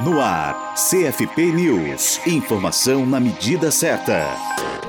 No ar, CFP News. Informação na medida certa.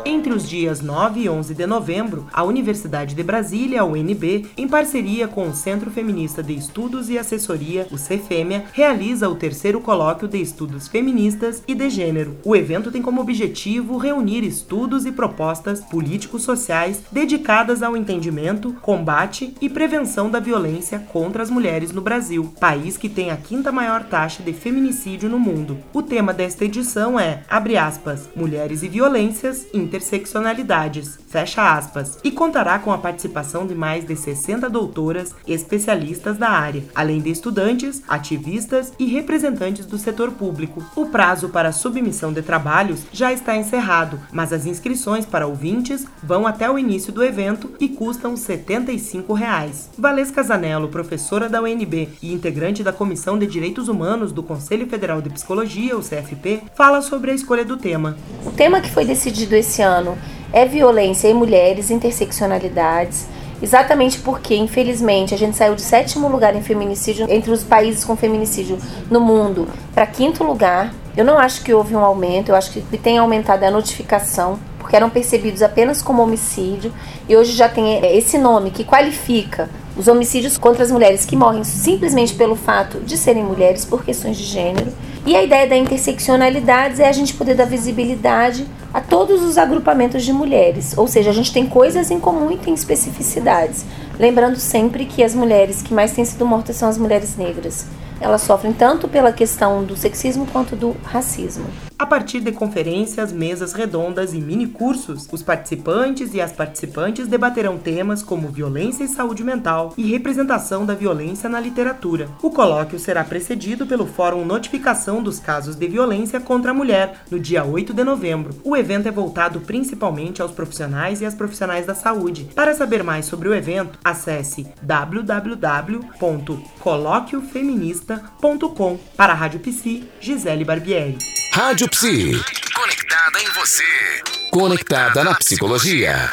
Entre os dias 9 e 11 de novembro, a Universidade de Brasília, a UNB, em parceria com o Centro Feminista de Estudos e Assessoria, o CFEMEA, realiza o terceiro colóquio de estudos feministas e de gênero. O evento tem como objetivo reunir estudos e propostas políticos-sociais dedicadas ao entendimento, combate e prevenção da violência contra as mulheres no Brasil, país que tem a quinta maior taxa de feminicídio no mundo. O tema desta edição é, abre aspas, Mulheres e Violências, interseccionalidades, fecha aspas, e contará com a participação de mais de 60 doutoras especialistas da área, além de estudantes, ativistas e representantes do setor público. O prazo para submissão de trabalhos já está encerrado, mas as inscrições para ouvintes vão até o início do evento e custam 75 reais. Valesca Zanello, professora da UNB e integrante da Comissão de Direitos Humanos do Conselho Federal de Psicologia, o CFP, fala sobre a escolha do tema. O tema que foi decidido esse ano é violência em mulheres, interseccionalidades, exatamente porque, infelizmente, a gente saiu de sétimo lugar em feminicídio entre os países com feminicídio no mundo para quinto lugar. Eu não acho que houve um aumento, eu acho que tem aumentado a notificação, porque eram percebidos apenas como homicídio, e hoje já tem é, esse nome que qualifica os homicídios contra as mulheres que morrem simplesmente pelo fato de serem mulheres por questões de gênero. E a ideia da interseccionalidade é a gente poder dar visibilidade a todos os agrupamentos de mulheres, ou seja, a gente tem coisas em comum e tem especificidades. Lembrando sempre que as mulheres que mais têm sido mortas são as mulheres negras. Elas sofrem tanto pela questão do sexismo quanto do racismo. A partir de conferências, mesas redondas e mini cursos, os participantes e as participantes debaterão temas como violência e saúde mental e representação da violência na literatura. O colóquio será precedido pelo Fórum Notificação dos Casos de Violência contra a Mulher, no dia 8 de novembro. O evento é voltado principalmente aos profissionais e às profissionais da saúde. Para saber mais sobre o evento, acesse www.coloquiofeminista.com. Para a Rádio Psi, Gisele Barbieri. Rádio Psi. Conectada em você. Conectada na psicologia.